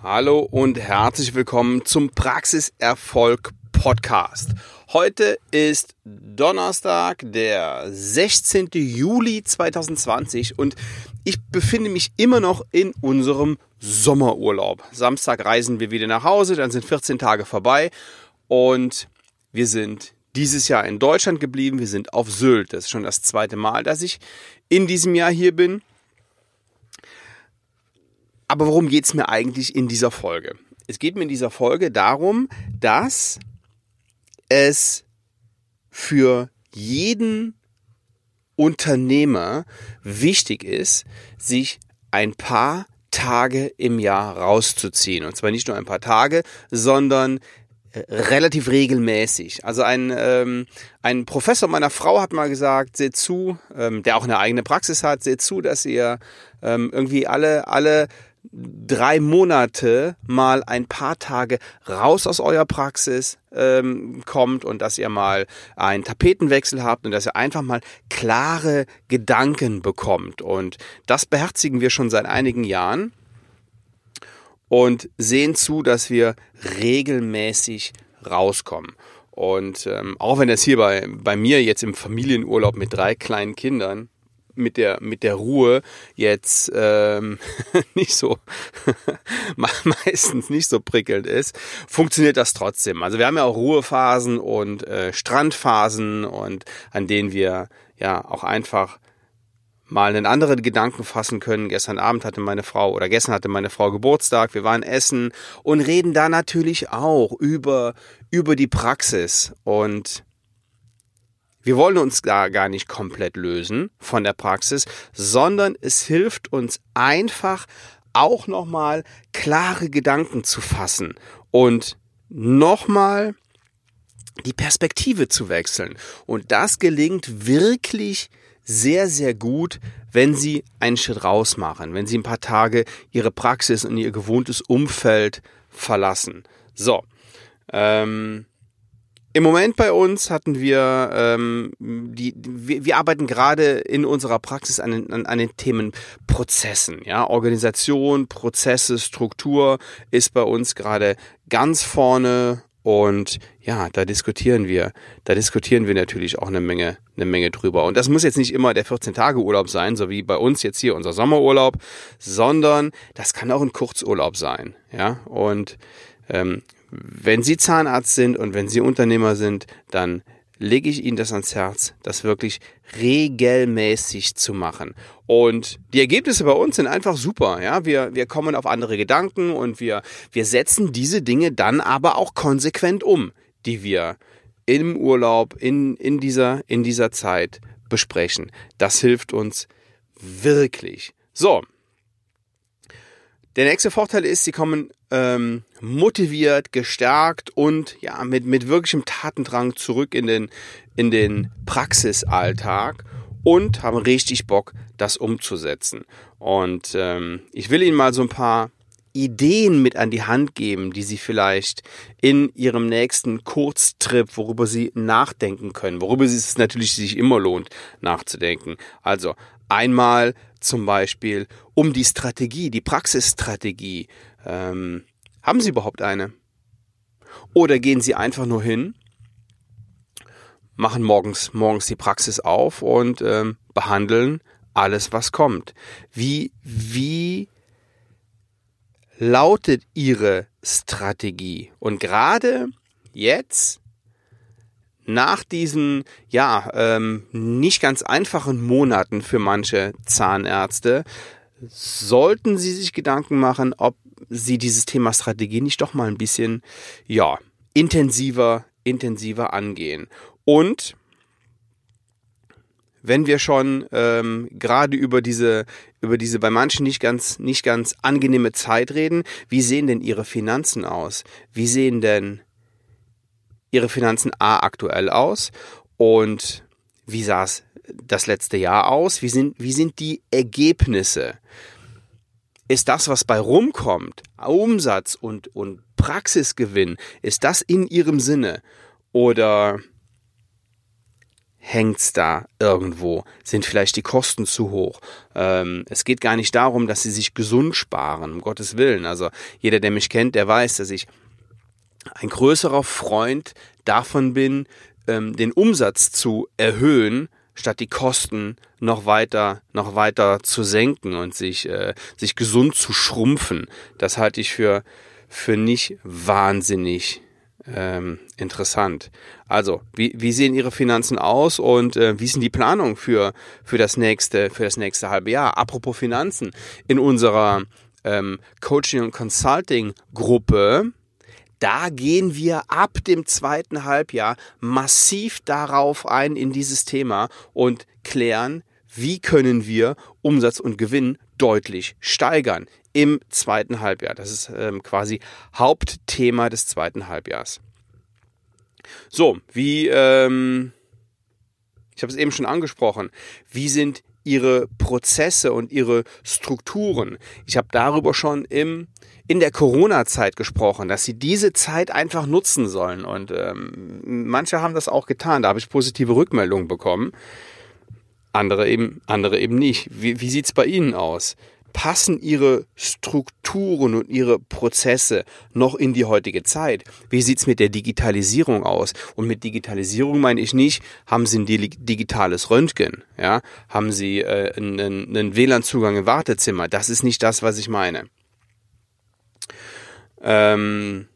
Hallo und herzlich willkommen zum Praxiserfolg Podcast. Heute ist Donnerstag, der 16. Juli 2020 und ich befinde mich immer noch in unserem Sommerurlaub. Samstag reisen wir wieder nach Hause, dann sind 14 Tage vorbei und wir sind dieses Jahr in Deutschland geblieben. Wir sind auf Sylt. Das ist schon das zweite Mal, dass ich in diesem Jahr hier bin. Aber worum geht es mir eigentlich in dieser Folge? Es geht mir in dieser Folge darum, dass es für jeden Unternehmer wichtig ist, sich ein paar Tage im Jahr rauszuziehen. Und zwar nicht nur ein paar Tage, sondern äh, relativ regelmäßig. Also ein, ähm, ein Professor meiner Frau hat mal gesagt, seht zu, ähm, der auch eine eigene Praxis hat, seht zu, dass ihr ähm, irgendwie alle, alle drei Monate mal ein paar Tage raus aus eurer Praxis ähm, kommt und dass ihr mal einen Tapetenwechsel habt und dass ihr einfach mal klare Gedanken bekommt. Und das beherzigen wir schon seit einigen Jahren und sehen zu, dass wir regelmäßig rauskommen. Und ähm, auch wenn das hier bei, bei mir jetzt im Familienurlaub mit drei kleinen Kindern mit der mit der Ruhe jetzt ähm, nicht so meistens nicht so prickelnd ist, funktioniert das trotzdem. Also wir haben ja auch Ruhephasen und äh, Strandphasen und an denen wir ja auch einfach mal einen anderen Gedanken fassen können. Gestern Abend hatte meine Frau oder gestern hatte meine Frau Geburtstag. Wir waren essen und reden da natürlich auch über über die Praxis und wir wollen uns da gar nicht komplett lösen von der Praxis, sondern es hilft uns einfach auch nochmal klare Gedanken zu fassen und nochmal die Perspektive zu wechseln. Und das gelingt wirklich sehr, sehr gut, wenn Sie einen Schritt raus machen, wenn Sie ein paar Tage Ihre Praxis und Ihr gewohntes Umfeld verlassen. So, ähm, im Moment bei uns hatten wir, ähm, die, wir, wir arbeiten gerade in unserer Praxis an, an, an den Themen Prozessen. Ja? Organisation, Prozesse, Struktur ist bei uns gerade ganz vorne und ja, da diskutieren wir, da diskutieren wir natürlich auch eine Menge, eine Menge drüber. Und das muss jetzt nicht immer der 14-Tage-Urlaub sein, so wie bei uns jetzt hier unser Sommerurlaub, sondern das kann auch ein Kurzurlaub sein. Ja, und ähm, wenn Sie Zahnarzt sind und wenn Sie Unternehmer sind, dann lege ich Ihnen das ans Herz, das wirklich regelmäßig zu machen. Und die Ergebnisse bei uns sind einfach super. Ja, wir, wir kommen auf andere Gedanken und wir, wir setzen diese Dinge dann aber auch konsequent um, die wir im Urlaub, in, in, dieser, in dieser Zeit besprechen. Das hilft uns wirklich. So, der nächste Vorteil ist, sie kommen ähm, motiviert, gestärkt und ja mit mit wirklichem Tatendrang zurück in den in den Praxisalltag und haben richtig Bock, das umzusetzen. Und ähm, ich will Ihnen mal so ein paar Ideen mit an die Hand geben, die Sie vielleicht in Ihrem nächsten Kurztrip, worüber Sie nachdenken können, worüber es natürlich sich immer lohnt, nachzudenken. Also einmal zum Beispiel um die Strategie, die Praxisstrategie. Ähm, haben Sie überhaupt eine? Oder gehen Sie einfach nur hin, machen morgens, morgens die Praxis auf und ähm, behandeln alles, was kommt. Wie, wie lautet Ihre Strategie? Und gerade jetzt nach diesen ja ähm, nicht ganz einfachen Monaten für manche Zahnärzte sollten Sie sich Gedanken machen, ob Sie dieses Thema Strategie nicht doch mal ein bisschen ja intensiver intensiver angehen und wenn wir schon ähm, gerade über diese über diese bei manchen nicht ganz nicht ganz angenehme Zeit reden, wie sehen denn Ihre Finanzen aus? Wie sehen denn ihre Finanzen A aktuell aus und wie sah es das letzte Jahr aus? Wie sind, wie sind die Ergebnisse? Ist das, was bei rumkommt, Umsatz und, und Praxisgewinn, ist das in ihrem Sinne? Oder hängt's da irgendwo? Sind vielleicht die Kosten zu hoch? Ähm, es geht gar nicht darum, dass sie sich gesund sparen, um Gottes Willen. Also jeder, der mich kennt, der weiß, dass ich ein größerer Freund davon bin, ähm, den Umsatz zu erhöhen, statt die Kosten noch weiter, noch weiter zu senken und sich, äh, sich gesund zu schrumpfen. Das halte ich für, für nicht wahnsinnig ähm, interessant. Also, wie, wie sehen Ihre Finanzen aus und äh, wie sind die Planungen für, für, das nächste, für das nächste halbe Jahr? Apropos Finanzen, in unserer ähm, Coaching- und Consulting-Gruppe, da gehen wir ab dem zweiten Halbjahr massiv darauf ein in dieses Thema und klären, wie können wir Umsatz und Gewinn deutlich steigern im zweiten Halbjahr. Das ist ähm, quasi Hauptthema des zweiten Halbjahrs. So, wie, ähm, ich habe es eben schon angesprochen, wie sind Ihre Prozesse und Ihre Strukturen? Ich habe darüber schon im, in der Corona-Zeit gesprochen, dass Sie diese Zeit einfach nutzen sollen. Und ähm, manche haben das auch getan. Da habe ich positive Rückmeldungen bekommen. Andere eben, andere eben nicht. Wie, wie sieht es bei Ihnen aus? Passen ihre Strukturen und ihre Prozesse noch in die heutige Zeit? Wie sieht's mit der Digitalisierung aus? Und mit Digitalisierung meine ich nicht, haben Sie ein digitales Röntgen, ja? haben Sie äh, einen, einen WLAN-Zugang im Wartezimmer? Das ist nicht das, was ich meine. Ähm,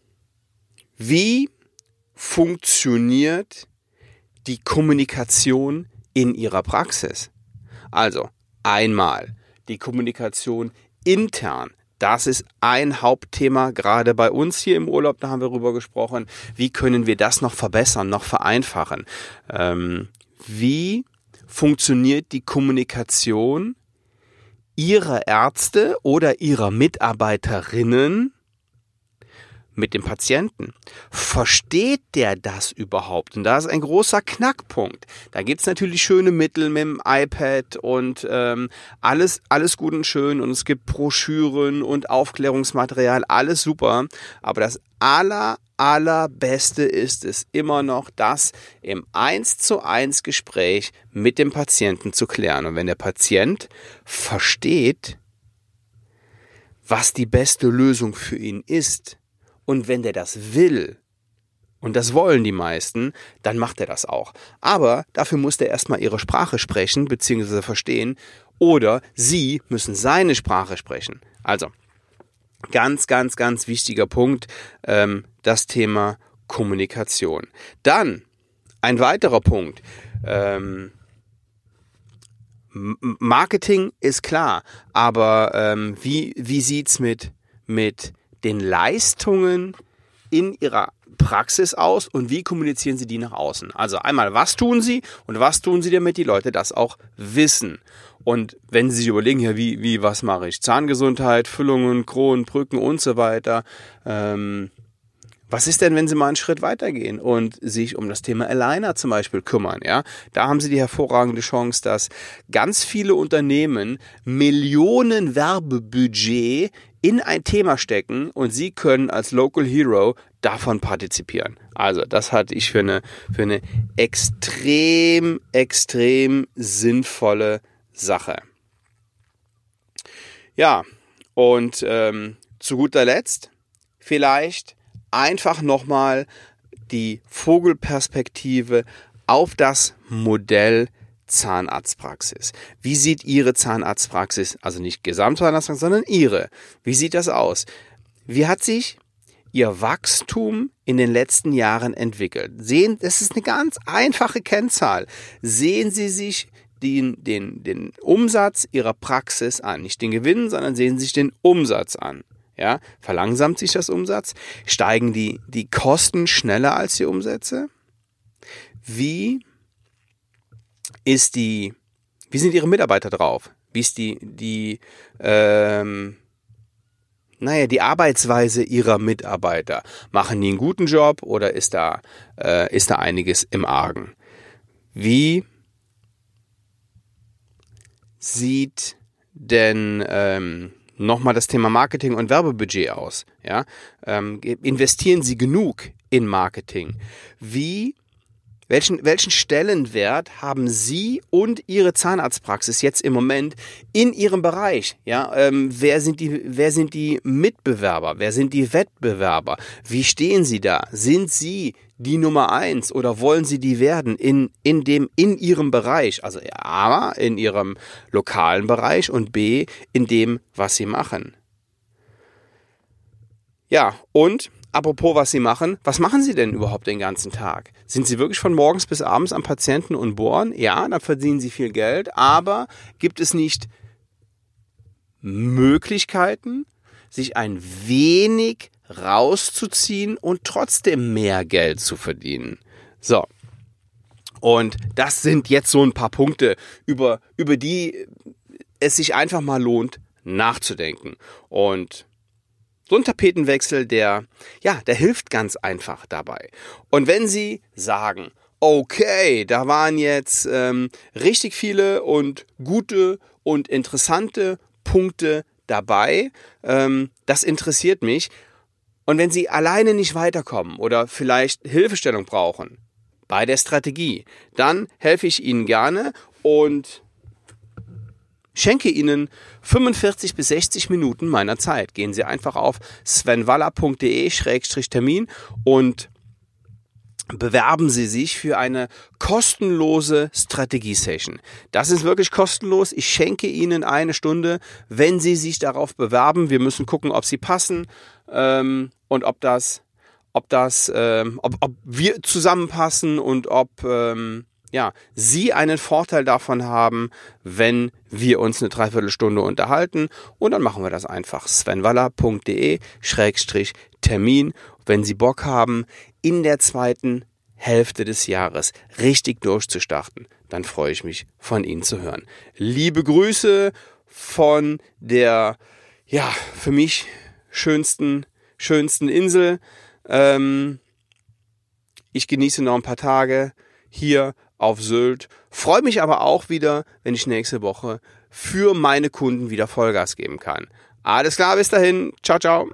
wie funktioniert die Kommunikation in Ihrer Praxis? Also, einmal die Kommunikation intern. Das ist ein Hauptthema gerade bei uns hier im Urlaub. Da haben wir darüber gesprochen. Wie können wir das noch verbessern, noch vereinfachen? Ähm, wie funktioniert die Kommunikation Ihrer Ärzte oder Ihrer Mitarbeiterinnen mit dem Patienten. Versteht der das überhaupt? Und da ist ein großer Knackpunkt. Da gibt's natürlich schöne Mittel mit dem iPad und ähm, alles, alles gut und schön und es gibt Broschüren und Aufklärungsmaterial, alles super. Aber das aller, allerbeste ist es immer noch, das im 1 zu 1 Gespräch mit dem Patienten zu klären. Und wenn der Patient versteht, was die beste Lösung für ihn ist, und wenn der das will, und das wollen die meisten, dann macht er das auch. Aber dafür muss der erstmal ihre Sprache sprechen, beziehungsweise verstehen, oder sie müssen seine Sprache sprechen. Also, ganz, ganz, ganz wichtiger Punkt, ähm, das Thema Kommunikation. Dann ein weiterer Punkt. Ähm, Marketing ist klar, aber ähm, wie, wie sieht's mit, mit den Leistungen in ihrer Praxis aus und wie kommunizieren sie die nach außen? Also einmal, was tun sie und was tun sie, damit die Leute das auch wissen? Und wenn sie sich überlegen, ja, wie, wie, was mache ich? Zahngesundheit, Füllungen, Kronen, Brücken und so weiter. Ähm, was ist denn, wenn Sie mal einen Schritt weitergehen und sich um das Thema Aligner zum Beispiel kümmern? Ja, da haben Sie die hervorragende Chance, dass ganz viele Unternehmen Millionen Werbebudget in ein Thema stecken und Sie können als Local Hero davon partizipieren. Also das halte ich für eine, für eine extrem, extrem sinnvolle Sache. Ja, und ähm, zu guter Letzt vielleicht einfach nochmal die Vogelperspektive auf das Modell Zahnarztpraxis. Wie sieht Ihre Zahnarztpraxis, also nicht Gesamtzahnarztpraxis, sondern Ihre, wie sieht das aus? Wie hat sich Ihr Wachstum in den letzten Jahren entwickelt? Sehen, das ist eine ganz einfache Kennzahl. Sehen Sie sich den, den, den Umsatz Ihrer Praxis an. Nicht den Gewinn, sondern sehen Sie sich den Umsatz an. Ja, verlangsamt sich das Umsatz? Steigen die, die Kosten schneller als die Umsätze? Wie ist die, wie sind Ihre Mitarbeiter drauf? Wie ist die, die, ähm, naja, die Arbeitsweise Ihrer Mitarbeiter? Machen die einen guten Job oder ist da, äh, ist da einiges im Argen? Wie sieht denn ähm, nochmal das Thema Marketing und Werbebudget aus? Ja? Ähm, investieren Sie genug in Marketing? Wie Welchen, welchen Stellenwert haben Sie und Ihre Zahnarztpraxis jetzt im Moment in Ihrem Bereich? Ja, ähm, wer sind die, wer sind die Mitbewerber? Wer sind die Wettbewerber? Wie stehen Sie da? Sind Sie die Nummer eins oder wollen Sie die werden in, in dem, in Ihrem Bereich? Also A, in Ihrem lokalen Bereich und B, in dem, was Sie machen. Ja, und apropos, was Sie machen, was machen Sie denn überhaupt den ganzen Tag? Sind Sie wirklich von morgens bis abends am Patienten und bohren? Ja, dann verdienen Sie viel Geld, aber gibt es nicht Möglichkeiten, sich ein wenig rauszuziehen und trotzdem mehr Geld zu verdienen? So. Und das sind jetzt so ein paar Punkte, über, über die es sich einfach mal lohnt, nachzudenken. Und so ein Tapetenwechsel, der, ja, der hilft ganz einfach dabei. Und wenn Sie sagen, okay, da waren jetzt ähm, richtig viele und gute und interessante Punkte dabei, ähm, das interessiert mich. Und wenn Sie alleine nicht weiterkommen oder vielleicht Hilfestellung brauchen bei der Strategie, dann helfe ich Ihnen gerne und schenke Ihnen 45 bis 60 Minuten meiner Zeit. Gehen Sie einfach auf svenwaller.de-termin und bewerben Sie sich für eine kostenlose Strategie-Session. Das ist wirklich kostenlos. Ich schenke Ihnen eine Stunde, wenn Sie sich darauf bewerben. Wir müssen gucken, ob Sie passen ähm, und ob das, ob das, ähm, ob, ob wir zusammenpassen und ob ähm, ja, Sie einen Vorteil davon haben, wenn wir uns eine Dreiviertelstunde unterhalten. Und dann machen wir das einfach. svenwaller.de-termin. Wenn Sie Bock haben, in der zweiten Hälfte des Jahres richtig durchzustarten, dann freue ich mich, von Ihnen zu hören. Liebe Grüße von der, ja, für mich schönsten, schönsten Insel. Ähm, ich genieße noch ein paar Tage hier auf Sylt. Freue mich aber auch wieder, wenn ich nächste Woche für meine Kunden wieder Vollgas geben kann. Alles klar, bis dahin. Ciao, ciao.